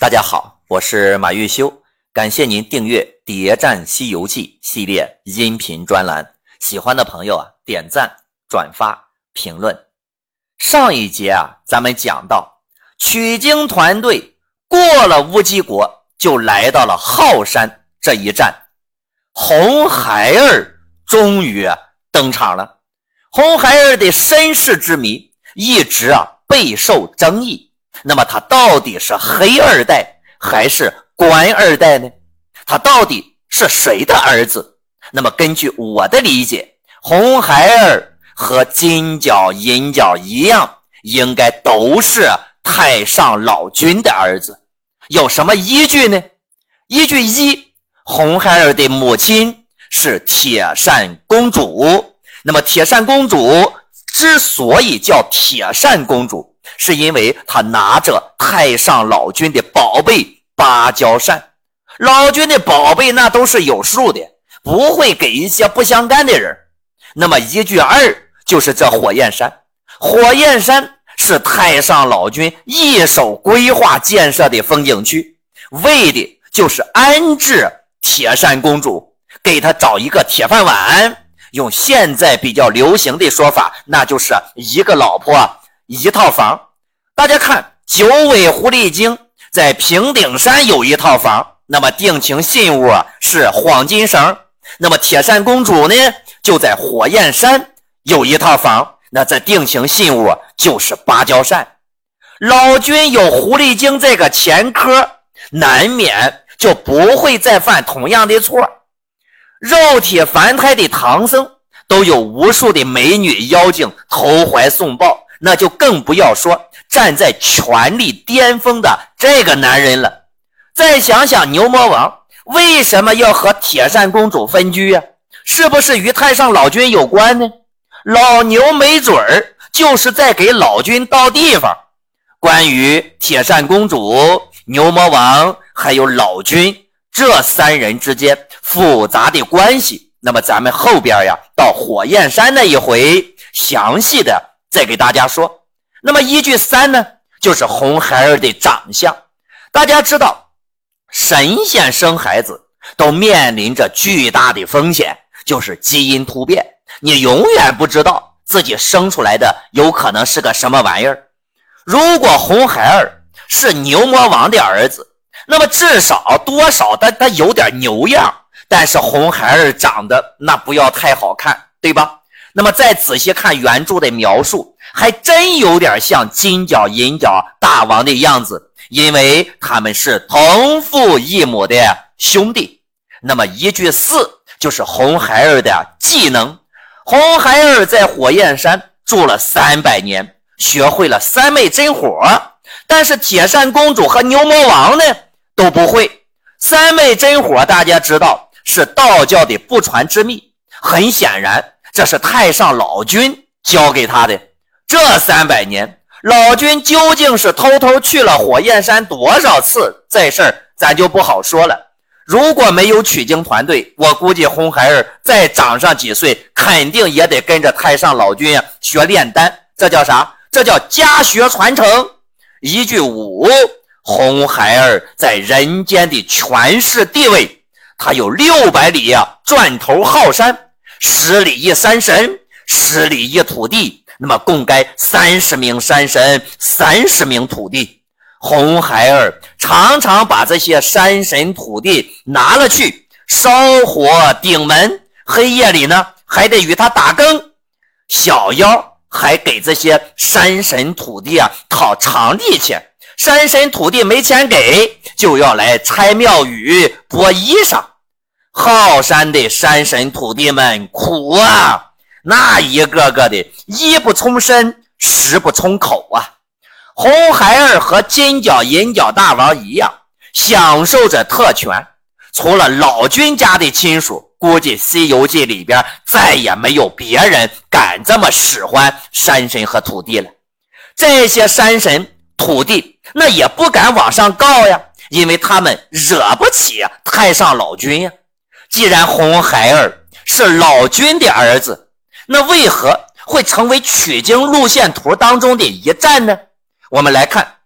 大家好，我是马玉修，感谢您订阅《谍战西游记》系列音频专栏。喜欢的朋友啊，点赞、转发、评论。上一节啊，咱们讲到取经团队过了乌鸡国，就来到了浩山这一站，红孩儿终于登场了。红孩儿的身世之谜一直啊备受争议。那么他到底是黑二代还是官二代呢？他到底是谁的儿子？那么根据我的理解，红孩儿和金角银角一样，应该都是太上老君的儿子。有什么依据呢？依据一，红孩儿的母亲是铁扇公主。那么铁扇公主之所以叫铁扇公主，是因为他拿着太上老君的宝贝芭蕉扇，老君的宝贝那都是有数的，不会给一些不相干的人。那么依据二就是这火焰山，火焰山是太上老君一手规划建设的风景区，为的就是安置铁扇公主，给她找一个铁饭碗。用现在比较流行的说法，那就是一个老婆。一套房，大家看，九尾狐狸精在平顶山有一套房，那么定情信物是黄金绳。那么铁扇公主呢，就在火焰山有一套房，那这定情信物就是芭蕉扇。老君有狐狸精这个前科，难免就不会再犯同样的错。肉体凡胎的唐僧都有无数的美女妖精投怀送抱。那就更不要说站在权力巅峰的这个男人了。再想想牛魔王为什么要和铁扇公主分居呀？是不是与太上老君有关呢？老牛没准儿就是在给老君倒地方。关于铁扇公主、牛魔王还有老君这三人之间复杂的关系，那么咱们后边呀到火焰山那一回详细的。再给大家说，那么依据三呢，就是红孩儿的长相。大家知道，神仙生孩子都面临着巨大的风险，就是基因突变。你永远不知道自己生出来的有可能是个什么玩意儿。如果红孩儿是牛魔王的儿子，那么至少多少他他有点牛样，但是红孩儿长得那不要太好看，对吧？那么再仔细看原著的描述，还真有点像金角银角大王的样子，因为他们是同父异母的兄弟。那么一句四就是红孩儿的技能，红孩儿在火焰山住了三百年，学会了三昧真火，但是铁扇公主和牛魔王呢都不会。三昧真火大家知道是道教的不传之秘，很显然。这是太上老君教给他的。这三百年，老君究竟是偷偷去了火焰山多少次？这事儿咱就不好说了。如果没有取经团队，我估计红孩儿再长上几岁，肯定也得跟着太上老君学炼丹。这叫啥？这叫家学传承。一句五，红孩儿在人间的权势地位，他有六百里呀，转头浩山。十里一山神，十里一土地，那么共该三十名山神，三十名土地。红孩儿常常把这些山神土地拿了去烧火顶门，黑夜里呢还得与他打更。小妖还给这些山神土地啊讨长利钱，山神土地没钱给，就要来拆庙宇剥衣裳。浩山的山神土地们苦啊，那一个个的衣不充身，食不充口啊。红孩儿和金角银角大王一样，享受着特权。除了老君家的亲属，估计《西游记》里边再也没有别人敢这么使唤山神和土地了。这些山神土地那也不敢往上告呀，因为他们惹不起太上老君呀。既然红孩儿是老君的儿子，那为何会成为取经路线图当中的一站呢？我们来看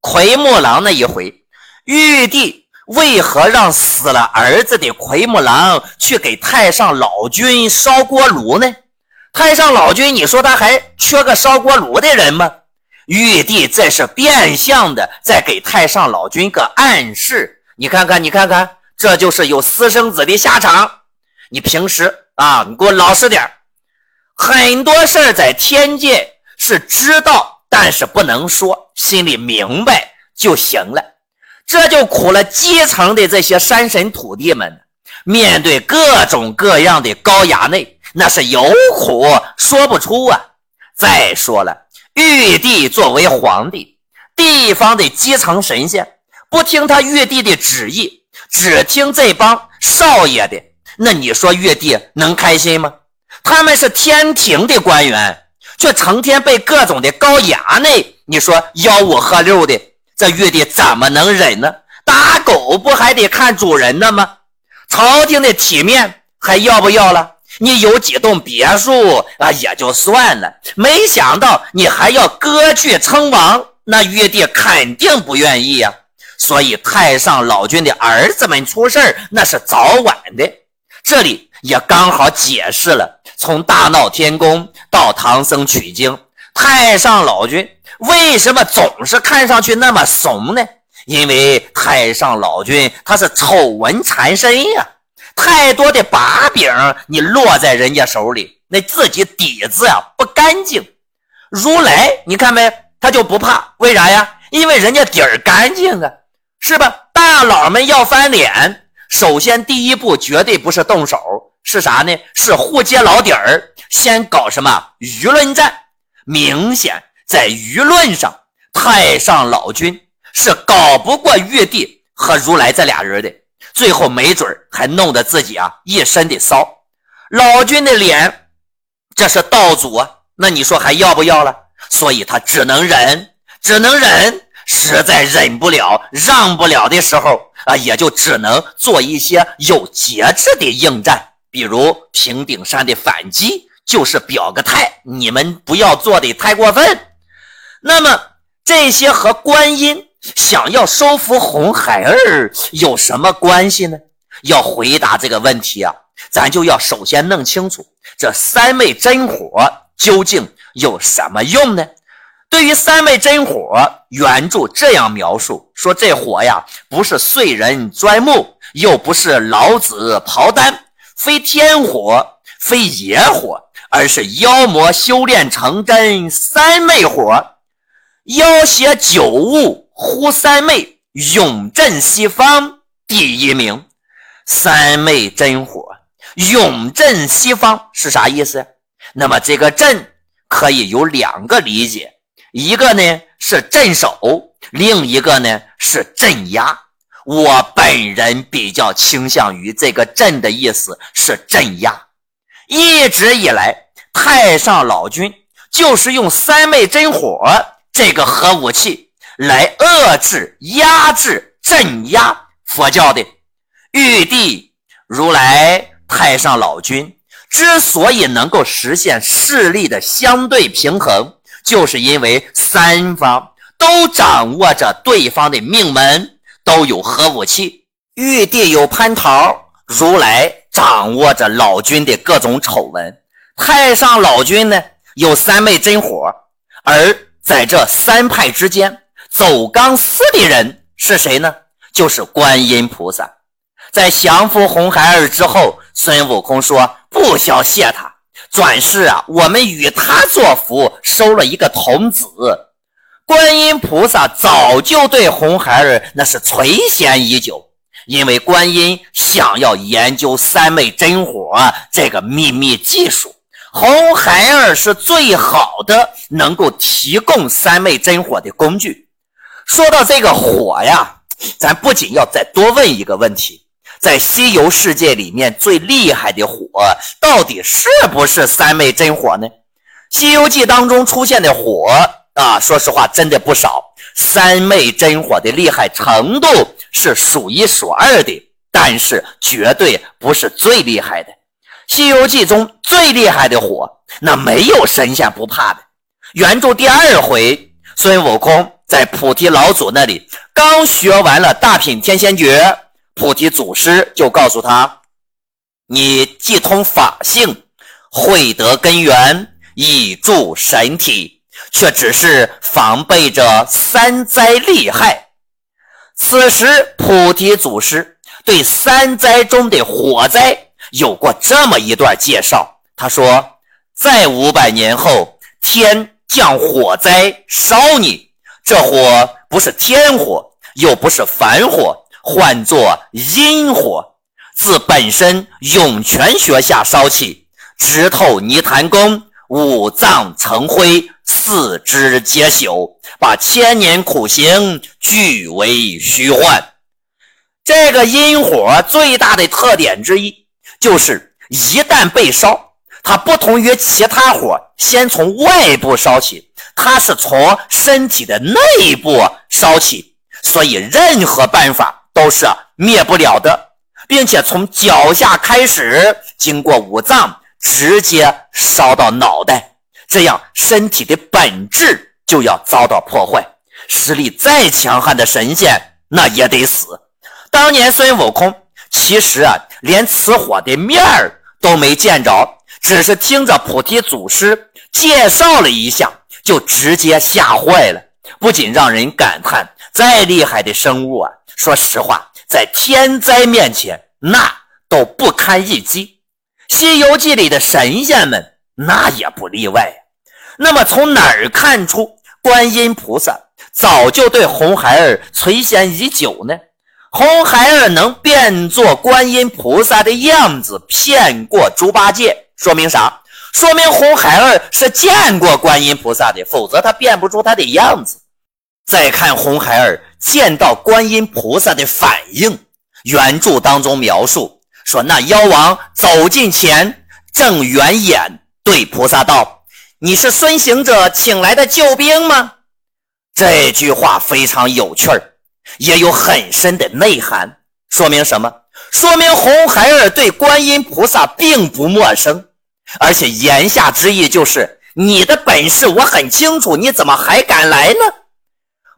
奎木狼那一回，玉帝为何让死了儿子的奎木狼去给太上老君烧锅炉呢？太上老君，你说他还缺个烧锅炉的人吗？玉帝这是变相的在给太上老君个暗示。你看看，你看看，这就是有私生子的下场。你平时啊，你给我老实点很多事在天界是知道，但是不能说，心里明白就行了。这就苦了基层的这些山神土地们，面对各种各样的高衙内，那是有苦说不出啊。再说了。玉帝作为皇帝，地方的基层神仙不听他玉帝的旨意，只听这帮少爷的，那你说玉帝能开心吗？他们是天庭的官员，却成天被各种的高衙内，你说吆五喝六的，这玉帝怎么能忍呢？打狗不还得看主人的吗？朝廷的体面还要不要了？你有几栋别墅啊，也就算了，没想到你还要割据称王，那玉帝肯定不愿意呀。所以太上老君的儿子们出事那是早晚的。这里也刚好解释了，从大闹天宫到唐僧取经，太上老君为什么总是看上去那么怂呢？因为太上老君他是丑闻缠身呀。太多的把柄你落在人家手里，那自己底子呀不干净。如来你看没，他就不怕，为啥呀？因为人家底儿干净啊，是吧？大佬们要翻脸，首先第一步绝对不是动手，是啥呢？是互揭老底儿，先搞什么舆论战？明显在舆论上，太上老君是搞不过玉帝和如来这俩人的。最后没准还弄得自己啊一身的骚，老君的脸，这是道祖啊，那你说还要不要了？所以他只能忍，只能忍，实在忍不了、让不了的时候啊，也就只能做一些有节制的应战，比如平顶山的反击，就是表个态，你们不要做的太过分。那么这些和观音。想要收服红孩儿有什么关系呢？要回答这个问题啊，咱就要首先弄清楚这三昧真火究竟有什么用呢？对于三昧真火，原著这样描述说：这火呀，不是燧人钻木，又不是老子刨丹，非天火，非野火，而是妖魔修炼成真三昧火，妖邪九物。呼三昧永镇西方第一名，三昧真火永镇西方是啥意思？那么这个镇可以有两个理解，一个呢是镇守，另一个呢是镇压。我本人比较倾向于这个镇的意思是镇压。一直以来，太上老君就是用三昧真火这个核武器。来遏制、压制、镇压佛教的玉帝、如来、太上老君之所以能够实现势力的相对平衡，就是因为三方都掌握着对方的命门，都有核武器。玉帝有蟠桃，如来掌握着老君的各种丑闻，太上老君呢有三昧真火，而在这三派之间。走钢丝的人是谁呢？就是观音菩萨。在降服红孩儿之后，孙悟空说不消谢他。转世啊，我们与他作福，收了一个童子。观音菩萨早就对红孩儿那是垂涎已久，因为观音想要研究三昧真火这个秘密技术，红孩儿是最好的能够提供三昧真火的工具。说到这个火呀，咱不仅要再多问一个问题：在西游世界里面最厉害的火，到底是不是三昧真火呢？西游记当中出现的火啊，说实话真的不少。三昧真火的厉害程度是数一数二的，但是绝对不是最厉害的。西游记中最厉害的火，那没有神仙不怕的。原著第二回，孙悟空。在菩提老祖那里刚学完了大品天仙诀，菩提祖师就告诉他：“你既通法性，慧得根源，以助神体，却只是防备着三灾厉害。”此时，菩提祖师对三灾中的火灾有过这么一段介绍。他说：“在五百年后，天降火灾烧你。这火不是天火，又不是凡火，唤作阴火，自本身涌泉穴下烧起，直透泥潭宫，五脏成灰，四肢皆朽，把千年苦行俱为虚幻。这个阴火最大的特点之一，就是一旦被烧。”它不同于其他火，先从外部烧起，它是从身体的内部烧起，所以任何办法都是灭不了的，并且从脚下开始，经过五脏，直接烧到脑袋，这样身体的本质就要遭到破坏，实力再强悍的神仙那也得死。当年孙悟空其实啊，连此火的面儿都没见着。只是听着菩提祖师介绍了一下，就直接吓坏了。不仅让人感叹，再厉害的生物啊，说实话，在天灾面前那都不堪一击。《西游记》里的神仙们那也不例外。那么从哪儿看出观音菩萨早就对红孩儿垂涎已久呢？红孩儿能变作观音菩萨的样子，骗过猪八戒。说明啥？说明红孩儿是见过观音菩萨的，否则他变不出他的样子。再看红孩儿见到观音菩萨的反应，原著当中描述说，那妖王走近前，正圆眼对菩萨道：“你是孙行者请来的救兵吗？”这句话非常有趣儿，也有很深的内涵。说明什么？说明红孩儿对观音菩萨并不陌生。而且言下之意就是你的本事我很清楚，你怎么还敢来呢？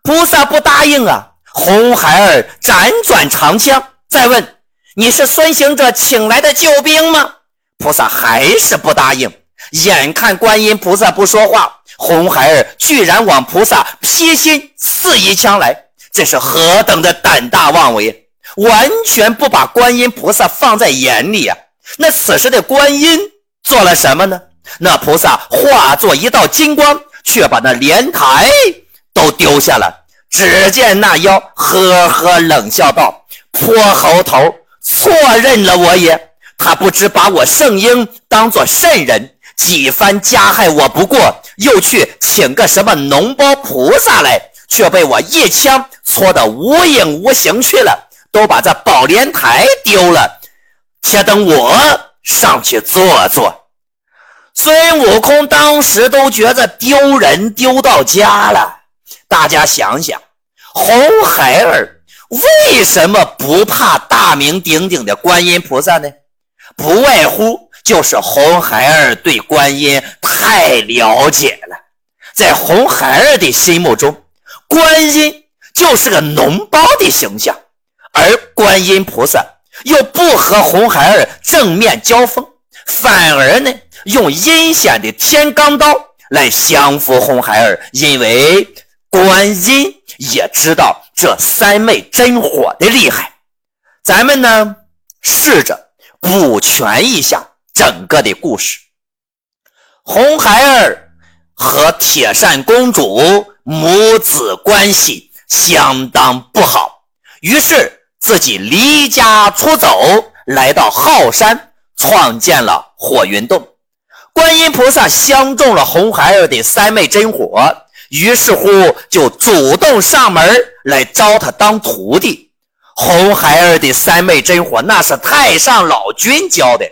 菩萨不答应啊！红孩儿辗转长枪，再问你是孙行者请来的救兵吗？菩萨还是不答应。眼看观音菩萨不说话，红孩儿居然往菩萨劈心刺一枪来，这是何等的胆大妄为！完全不把观音菩萨放在眼里啊！那此时的观音。做了什么呢？那菩萨化作一道金光，却把那莲台都丢下了。只见那妖呵呵冷笑道：“泼猴头，错认了我也。他不知把我圣婴当做圣人，几番加害我不过，又去请个什么脓包菩萨来，却被我一枪戳得无影无形去了，都把这宝莲台丢了。且等我。”上去坐坐，孙悟空当时都觉得丢人丢到家了。大家想想，红孩儿为什么不怕大名鼎鼎的观音菩萨呢？不外乎就是红孩儿对观音太了解了。在红孩儿的心目中，观音就是个脓包的形象，而观音菩萨。又不和红孩儿正面交锋，反而呢用阴险的天罡刀来降服红孩儿，因为观音也知道这三昧真火的厉害。咱们呢试着补全一下整个的故事。红孩儿和铁扇公主母子关系相当不好，于是。自己离家出走，来到浩山，创建了火云洞。观音菩萨相中了红孩儿的三昧真火，于是乎就主动上门来招他当徒弟。红孩儿的三昧真火那是太上老君教的，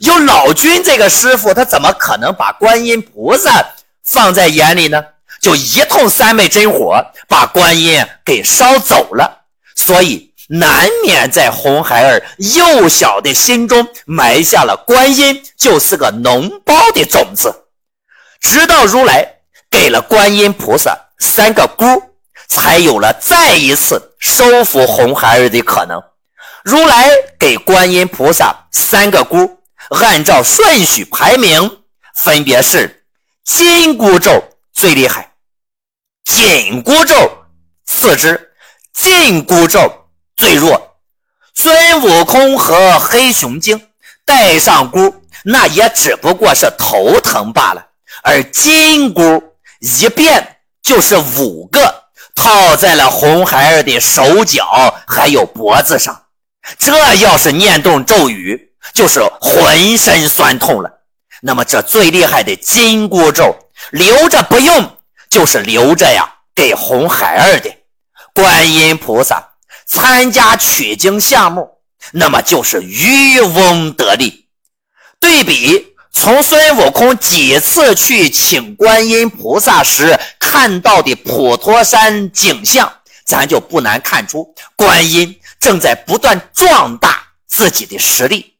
有老君这个师傅，他怎么可能把观音菩萨放在眼里呢？就一通三昧真火把观音给烧走了，所以。难免在红孩儿幼小的心中埋下了观音就是个脓包的种子。直到如来给了观音菩萨三个箍，才有了再一次收服红孩儿的可能。如来给观音菩萨三个箍，按照顺序排名，分别是紧箍咒最厉害，紧箍咒次之，紧箍咒最弱。孙悟空和黑熊精戴上箍，那也只不过是头疼罢了，而金箍一变就是五个，套在了红孩儿的手脚还有脖子上。这要是念动咒语，就是浑身酸痛了。那么这最厉害的金箍咒留着不用，就是留着呀，给红孩儿的。观音菩萨参加取经项目，那么就是渔翁得利。对比从孙悟空几次去请观音菩萨时看到的普陀山景象，咱就不难看出观音。正在不断壮大自己的实力，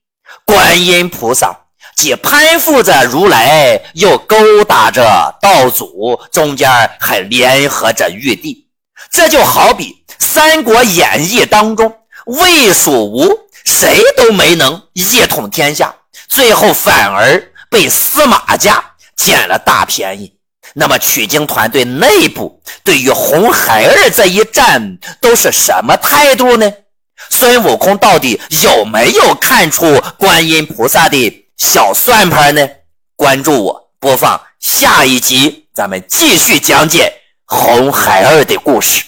观音菩萨既攀附着如来，又勾搭着道祖，中间还联合着玉帝。这就好比《三国演义》当中，魏、蜀、吴谁都没能一统天下，最后反而被司马家捡了大便宜。那么取经团队内部对于红孩儿这一战都是什么态度呢？孙悟空到底有没有看出观音菩萨的小算盘呢？关注我，播放下一集，咱们继续讲解红孩儿的故事。